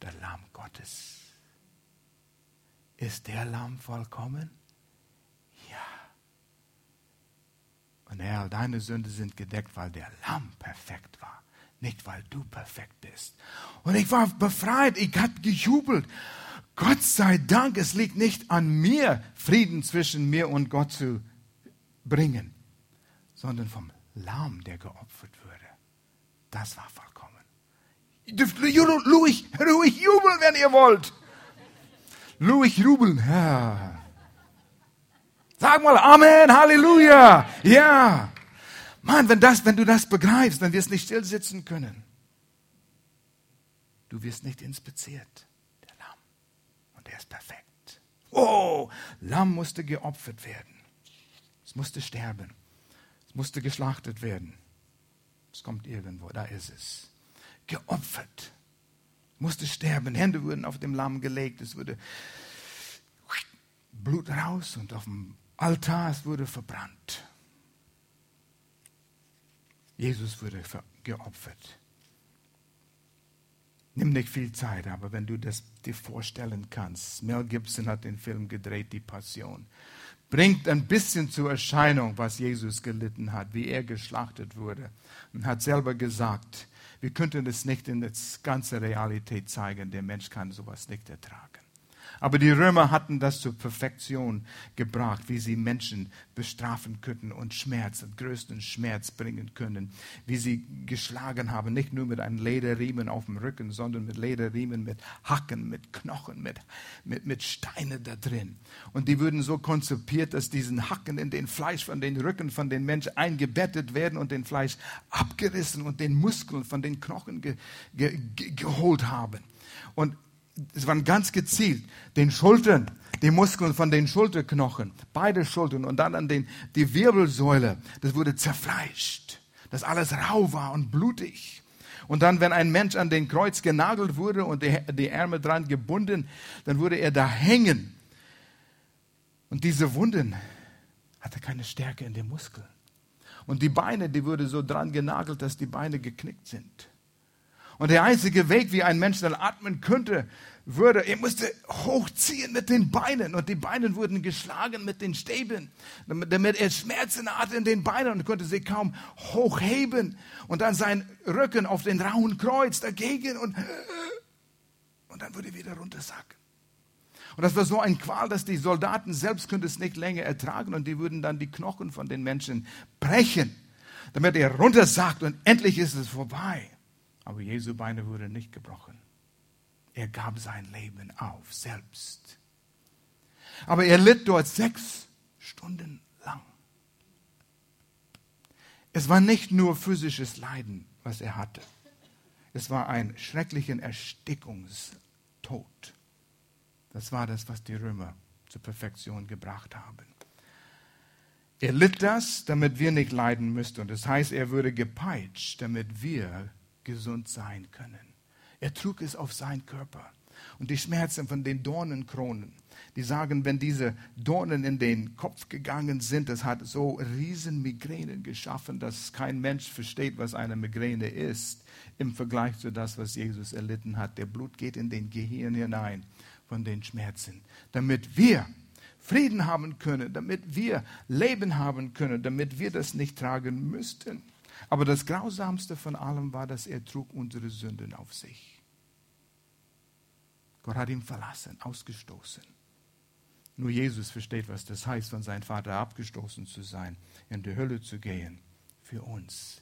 der Lamm Gottes. Ist der Lamm vollkommen? Ja. Und Herr, deine Sünde sind gedeckt, weil der Lamm perfekt war, nicht weil du perfekt bist. Und ich war befreit, ich habe gejubelt. Gott sei Dank, es liegt nicht an mir, Frieden zwischen mir und Gott zu bringen, sondern vom Lamm, der geopfert wurde. Das war vollkommen. Ihr dürft ruhig, ruhig jubeln, wenn ihr wollt. Ruhig jubeln, ja. Sag mal Amen, Halleluja. Ja. Mann, wenn, das, wenn du das begreifst, dann wirst du nicht still sitzen können. Du wirst nicht inspiziert. Der Lamm. Und er ist perfekt. Oh, Lamm musste geopfert werden. Es musste sterben. Es musste geschlachtet werden. Es kommt irgendwo, da ist es geopfert. Musste sterben. Hände wurden auf dem Lamm gelegt. Es wurde Blut raus und auf dem Altar es wurde verbrannt. Jesus wurde geopfert. Nimm nicht viel Zeit, aber wenn du das dir vorstellen kannst, Mel Gibson hat den Film gedreht, Die Passion, bringt ein bisschen zur Erscheinung, was Jesus gelitten hat, wie er geschlachtet wurde und hat selber gesagt, wir könnten es nicht in der ganzen Realität zeigen. Der Mensch kann sowas nicht ertragen. Aber die Römer hatten das zur Perfektion gebracht, wie sie Menschen bestrafen könnten und Schmerz, den größten Schmerz bringen können, wie sie geschlagen haben, nicht nur mit einem Lederriemen auf dem Rücken, sondern mit Lederriemen, mit Hacken, mit Knochen, mit, mit, mit Steinen da drin. Und die würden so konzipiert, dass diesen Hacken in den Fleisch von den Rücken von den Menschen eingebettet werden und den Fleisch abgerissen und den Muskeln von den Knochen ge, ge, ge, geholt haben. Und es waren ganz gezielt, den Schultern, die Muskeln von den Schulterknochen, beide Schultern und dann an den, die Wirbelsäule, das wurde zerfleischt, dass alles rau war und blutig. Und dann, wenn ein Mensch an den Kreuz genagelt wurde und die, Ärmel dran gebunden, dann wurde er da hängen. Und diese Wunden hatte keine Stärke in den Muskeln. Und die Beine, die wurde so dran genagelt, dass die Beine geknickt sind. Und der einzige Weg, wie ein Mensch dann atmen könnte, würde, er musste hochziehen mit den Beinen und die Beine wurden geschlagen mit den Stäben, damit, damit er Schmerzen hatte in den Beinen und konnte sie kaum hochheben und dann sein Rücken auf den rauen Kreuz dagegen und, und dann würde er wieder runtersacken. Und das war so ein Qual, dass die Soldaten selbst könnten es nicht länger ertragen und die würden dann die Knochen von den Menschen brechen, damit er runtersackt und endlich ist es vorbei. Aber Jesu Beine wurden nicht gebrochen. Er gab sein Leben auf, selbst. Aber er litt dort sechs Stunden lang. Es war nicht nur physisches Leiden, was er hatte. Es war ein schrecklichen Erstickungstod. Das war das, was die Römer zur Perfektion gebracht haben. Er litt das, damit wir nicht leiden müssten. Und das heißt, er würde gepeitscht, damit wir gesund sein können. Er trug es auf seinen Körper. Und die Schmerzen von den Dornenkronen, die sagen, wenn diese Dornen in den Kopf gegangen sind, das hat so riesen Migränen geschaffen, dass kein Mensch versteht, was eine Migräne ist, im Vergleich zu das, was Jesus erlitten hat. Der Blut geht in den Gehirn hinein von den Schmerzen, damit wir Frieden haben können, damit wir Leben haben können, damit wir das nicht tragen müssten. Aber das Grausamste von allem war, dass er trug unsere Sünden auf sich. Gott hat ihn verlassen, ausgestoßen. Nur Jesus versteht, was das heißt, von seinem Vater abgestoßen zu sein, in die Hölle zu gehen, für uns.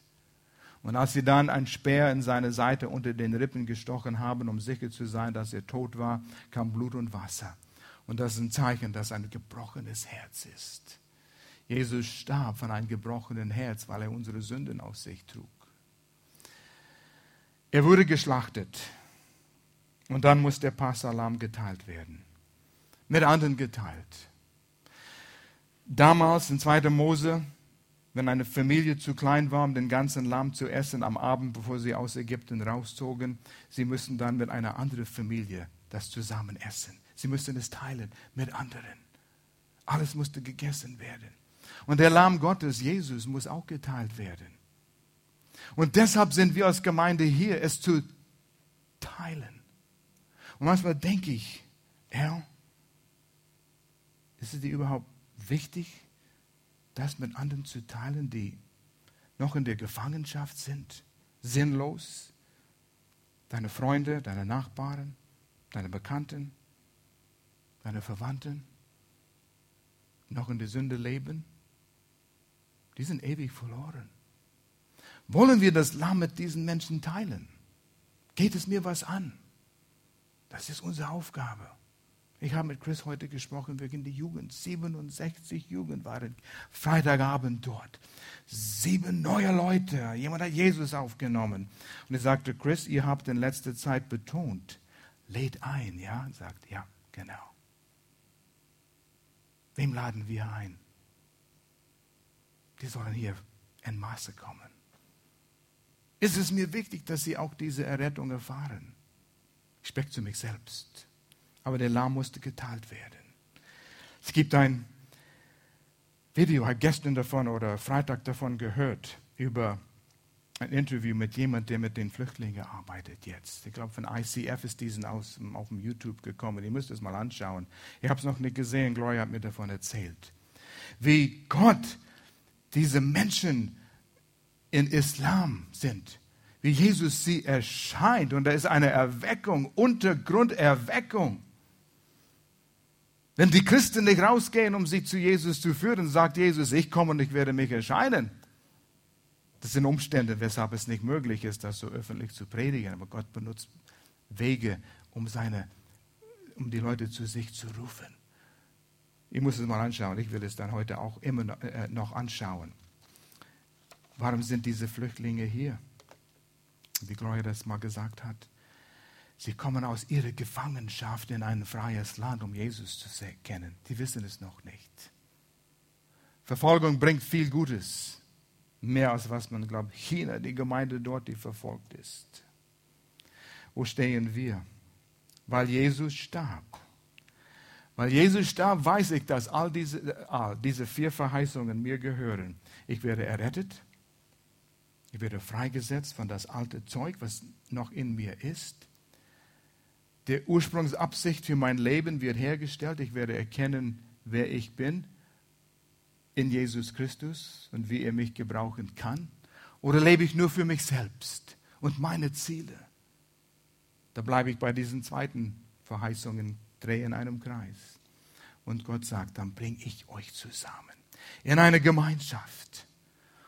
Und als sie dann ein Speer in seine Seite unter den Rippen gestochen haben, um sicher zu sein, dass er tot war, kam Blut und Wasser. Und das ist ein Zeichen, dass ein gebrochenes Herz ist. Jesus starb von einem gebrochenen Herz, weil er unsere Sünden auf sich trug. Er wurde geschlachtet und dann muss der Passalam geteilt werden. Mit anderen geteilt. Damals in 2. Mose, wenn eine Familie zu klein war, um den ganzen Lamm zu essen am Abend, bevor sie aus Ägypten rauszogen, sie müssen dann mit einer anderen Familie das zusammen essen. Sie müssen es teilen mit anderen. Alles musste gegessen werden. Und der Lamm Gottes, Jesus, muss auch geteilt werden. Und deshalb sind wir als Gemeinde hier, es zu teilen. Und manchmal denke ich, Herr, ist es dir überhaupt wichtig, das mit anderen zu teilen, die noch in der Gefangenschaft sind, sinnlos? Deine Freunde, deine Nachbarn, deine Bekannten, deine Verwandten, noch in der Sünde leben? Die sind ewig verloren. Wollen wir das Lamm mit diesen Menschen teilen? Geht es mir was an? Das ist unsere Aufgabe. Ich habe mit Chris heute gesprochen wegen der Jugend. 67 Jugend waren Freitagabend dort. Sieben neue Leute. Jemand hat Jesus aufgenommen. Und er sagte, Chris, ihr habt in letzter Zeit betont, lädt ein, ja? Und sagt, ja, genau. Wem laden wir ein? Die sollen hier in Maße kommen. Ist es mir wichtig, dass sie auch diese Errettung erfahren? Ich spreche zu mich selbst. Aber der Lamm musste geteilt werden. Es gibt ein Video, habe gestern davon oder Freitag davon gehört, über ein Interview mit jemandem, der mit den Flüchtlingen arbeitet jetzt. Ich glaube, von ICF ist diesen aus, auf dem YouTube gekommen. Ihr müsst es mal anschauen. Ich habe es noch nicht gesehen. Gloria hat mir davon erzählt. Wie Gott diese Menschen in Islam sind, wie Jesus sie erscheint. Und da ist eine Erweckung, Untergrunderweckung. Wenn die Christen nicht rausgehen, um sie zu Jesus zu führen, sagt Jesus, ich komme und ich werde mich erscheinen. Das sind Umstände, weshalb es nicht möglich ist, das so öffentlich zu predigen. Aber Gott benutzt Wege, um, seine, um die Leute zu sich zu rufen. Ich muss es mal anschauen. Ich will es dann heute auch immer noch äh, anschauen. Warum sind diese Flüchtlinge hier? Wie Gloria das mal gesagt hat. Sie kommen aus ihrer Gefangenschaft in ein freies Land, um Jesus zu kennen. Die wissen es noch nicht. Verfolgung bringt viel Gutes. Mehr als was man glaubt. China, die Gemeinde dort, die verfolgt ist. Wo stehen wir? Weil Jesus starb. Weil Jesus starb, weiß ich, dass all diese, all diese vier Verheißungen mir gehören. Ich werde errettet. Ich werde freigesetzt von das alte Zeug, was noch in mir ist. Der Ursprungsabsicht für mein Leben wird hergestellt. Ich werde erkennen, wer ich bin in Jesus Christus und wie er mich gebrauchen kann. Oder lebe ich nur für mich selbst und meine Ziele? Da bleibe ich bei diesen zweiten Verheißungen, drehe in einem Kreis. Und Gott sagt, dann bringe ich euch zusammen in eine Gemeinschaft.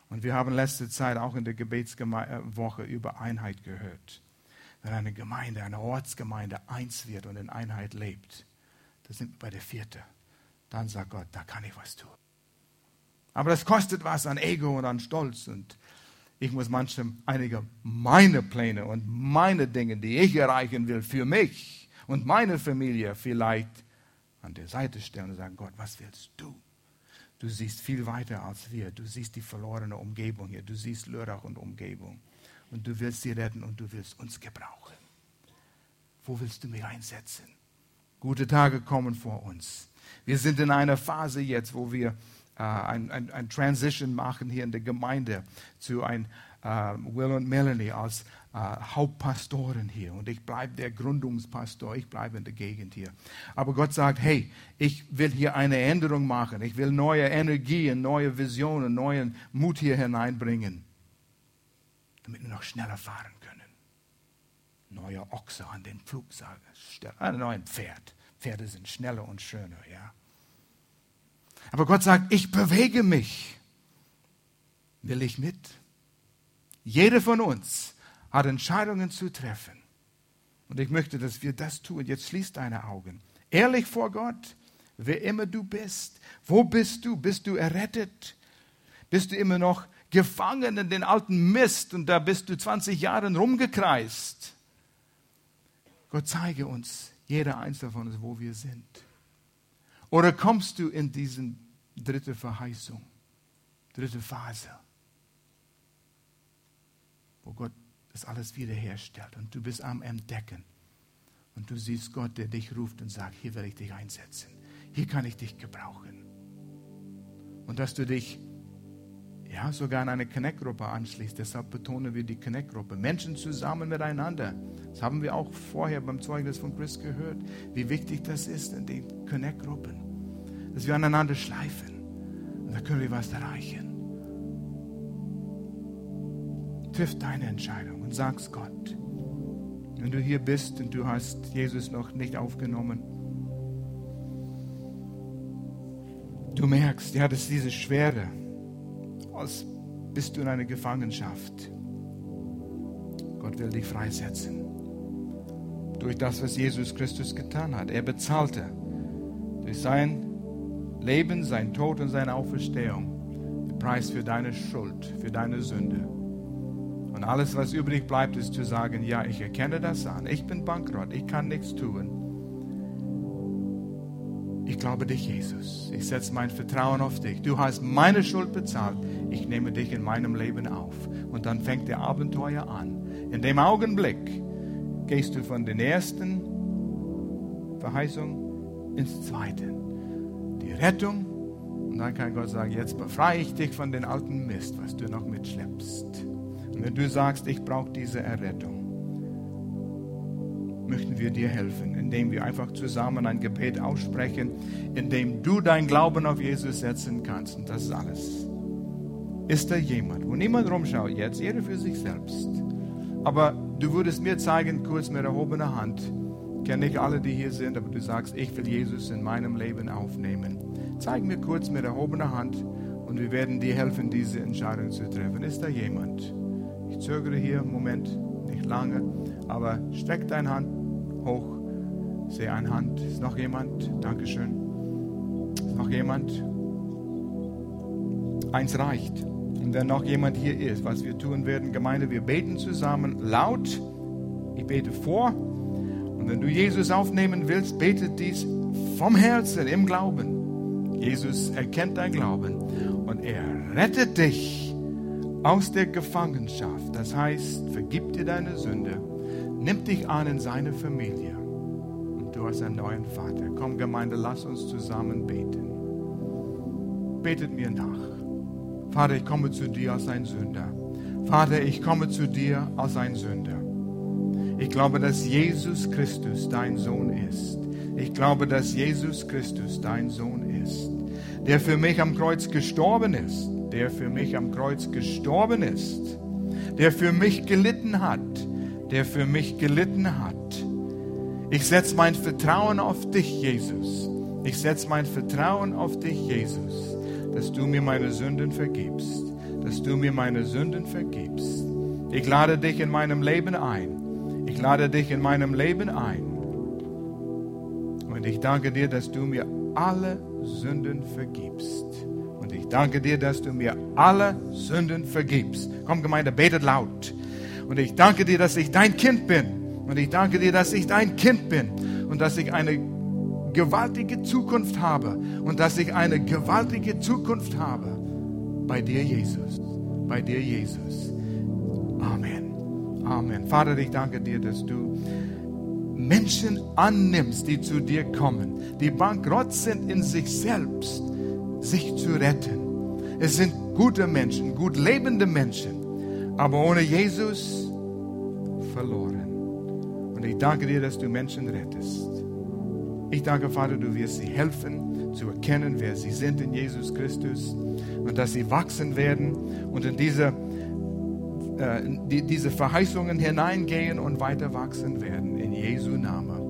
Und wir haben letzte Zeit auch in der Gebetswoche über Einheit gehört wenn eine Gemeinde, eine Ortsgemeinde eins wird und in Einheit lebt, da sind wir bei der vierte. Dann sagt Gott, da kann ich was tun. Aber das kostet was an Ego und an Stolz. Und ich muss manchem einige meine Pläne und meine Dinge, die ich erreichen will, für mich und meine Familie vielleicht an der Seite stellen und sagen, Gott, was willst du? Du siehst viel weiter als wir. Du siehst die verlorene Umgebung hier. Du siehst Lörrach und Umgebung und du willst sie retten und du willst uns gebrauchen. Wo willst du mich einsetzen? Gute Tage kommen vor uns. Wir sind in einer Phase jetzt, wo wir äh, ein, ein, ein, Transition machen hier in der Gemeinde zu ein äh, Will und Melanie als äh, Hauptpastoren hier. Und ich bleibe der Gründungspastor, ich bleibe in der Gegend hier. Aber Gott sagt, hey, ich will hier eine Änderung machen. Ich will neue Energien, neue Visionen, neuen Mut hier hineinbringen damit wir noch schneller fahren können. Neuer Ochse an den Flugsaal, ein neues Pferd. Pferde sind schneller und schöner, ja. Aber Gott sagt, ich bewege mich. Will ich mit? Jeder von uns hat Entscheidungen zu treffen. Und ich möchte, dass wir das tun. Jetzt schließ deine Augen. Ehrlich vor Gott, wer immer du bist. Wo bist du? Bist du errettet? Bist du immer noch gefangen in den alten Mist und da bist du 20 Jahre rumgekreist. Gott zeige uns, jeder Einzelne von uns, wo wir sind. Oder kommst du in diese dritte Verheißung, dritte Phase, wo Gott das alles wiederherstellt und du bist am Entdecken und du siehst Gott, der dich ruft und sagt, hier will ich dich einsetzen, hier kann ich dich gebrauchen. Und dass du dich ja, sogar an eine Connect-Gruppe anschließt. Deshalb betonen wir die Connect-Gruppe. Menschen zusammen miteinander. Das haben wir auch vorher beim Zeugnis von Chris gehört, wie wichtig das ist in den Connect-Gruppen. Dass wir aneinander schleifen. Und da können wir was erreichen. Triff deine Entscheidung und sag's Gott. Wenn du hier bist und du hast Jesus noch nicht aufgenommen, du merkst, ja, das ist diese Schwere als bist du in einer Gefangenschaft. Gott will dich freisetzen. Durch das, was Jesus Christus getan hat. Er bezahlte durch sein Leben, sein Tod und seine Auferstehung den Preis für deine Schuld, für deine Sünde. Und alles, was übrig bleibt, ist zu sagen, ja, ich erkenne das an. Ich bin bankrott, ich kann nichts tun. Ich glaube dich, Jesus. Ich setze mein Vertrauen auf dich. Du hast meine Schuld bezahlt. Ich nehme dich in meinem Leben auf. Und dann fängt der Abenteuer an. In dem Augenblick gehst du von der ersten Verheißung ins zweite. Die Rettung. Und dann kann Gott sagen, jetzt befreie ich dich von den alten Mist, was du noch mitschleppst. Und wenn du sagst, ich brauche diese Errettung, möchten wir dir helfen, indem wir einfach zusammen ein Gebet aussprechen, indem du dein Glauben auf Jesus setzen kannst. Und das ist alles. Ist da jemand, wo niemand rumschaut jetzt, jeder für sich selbst. Aber du würdest mir zeigen, kurz mit erhobener Hand, Ich kenne nicht alle, die hier sind, aber du sagst, ich will Jesus in meinem Leben aufnehmen. Zeig mir kurz mit erhobener Hand und wir werden dir helfen, diese Entscheidung zu treffen. Ist da jemand? Zögere hier Moment, nicht lange, aber streck deine Hand hoch. Sehe eine Hand. Ist noch jemand? Dankeschön. Ist noch jemand? Eins reicht. Und wenn noch jemand hier ist, was wir tun werden, Gemeinde, wir beten zusammen laut. Ich bete vor. Und wenn du Jesus aufnehmen willst, bete dies vom Herzen, im Glauben. Jesus erkennt dein Glauben und er rettet dich aus der Gefangenschaft. Das heißt, vergib dir deine Sünde, nimmt dich an in seine Familie und du hast einen neuen Vater. Komm, Gemeinde, lass uns zusammen beten. Betet mir nach. Vater, ich komme zu dir als ein Sünder. Vater, ich komme zu dir als ein Sünder. Ich glaube, dass Jesus Christus dein Sohn ist. Ich glaube, dass Jesus Christus dein Sohn ist, der für mich am Kreuz gestorben ist, der für mich am Kreuz gestorben ist, der für mich gelitten hat, der für mich gelitten hat. Ich setze mein Vertrauen auf dich, Jesus. Ich setze mein Vertrauen auf dich, Jesus, dass du mir meine Sünden vergibst, dass du mir meine Sünden vergibst. Ich lade dich in meinem Leben ein. Ich lade dich in meinem Leben ein. Und ich danke dir, dass du mir alle Sünden vergibst. Danke dir, dass du mir alle Sünden vergibst. Komm, Gemeinde, betet laut. Und ich danke dir, dass ich dein Kind bin. Und ich danke dir, dass ich dein Kind bin. Und dass ich eine gewaltige Zukunft habe. Und dass ich eine gewaltige Zukunft habe. Bei dir, Jesus. Bei dir, Jesus. Amen. Amen. Vater, ich danke dir, dass du Menschen annimmst, die zu dir kommen, die bankrott sind in sich selbst, sich zu retten. Es sind gute Menschen, gut lebende Menschen, aber ohne Jesus verloren. Und ich danke dir, dass du Menschen rettest. Ich danke, Vater, du wirst sie helfen zu erkennen, wer sie sind in Jesus Christus und dass sie wachsen werden und in diese äh, die, diese Verheißungen hineingehen und weiter wachsen werden. In Jesu Namen.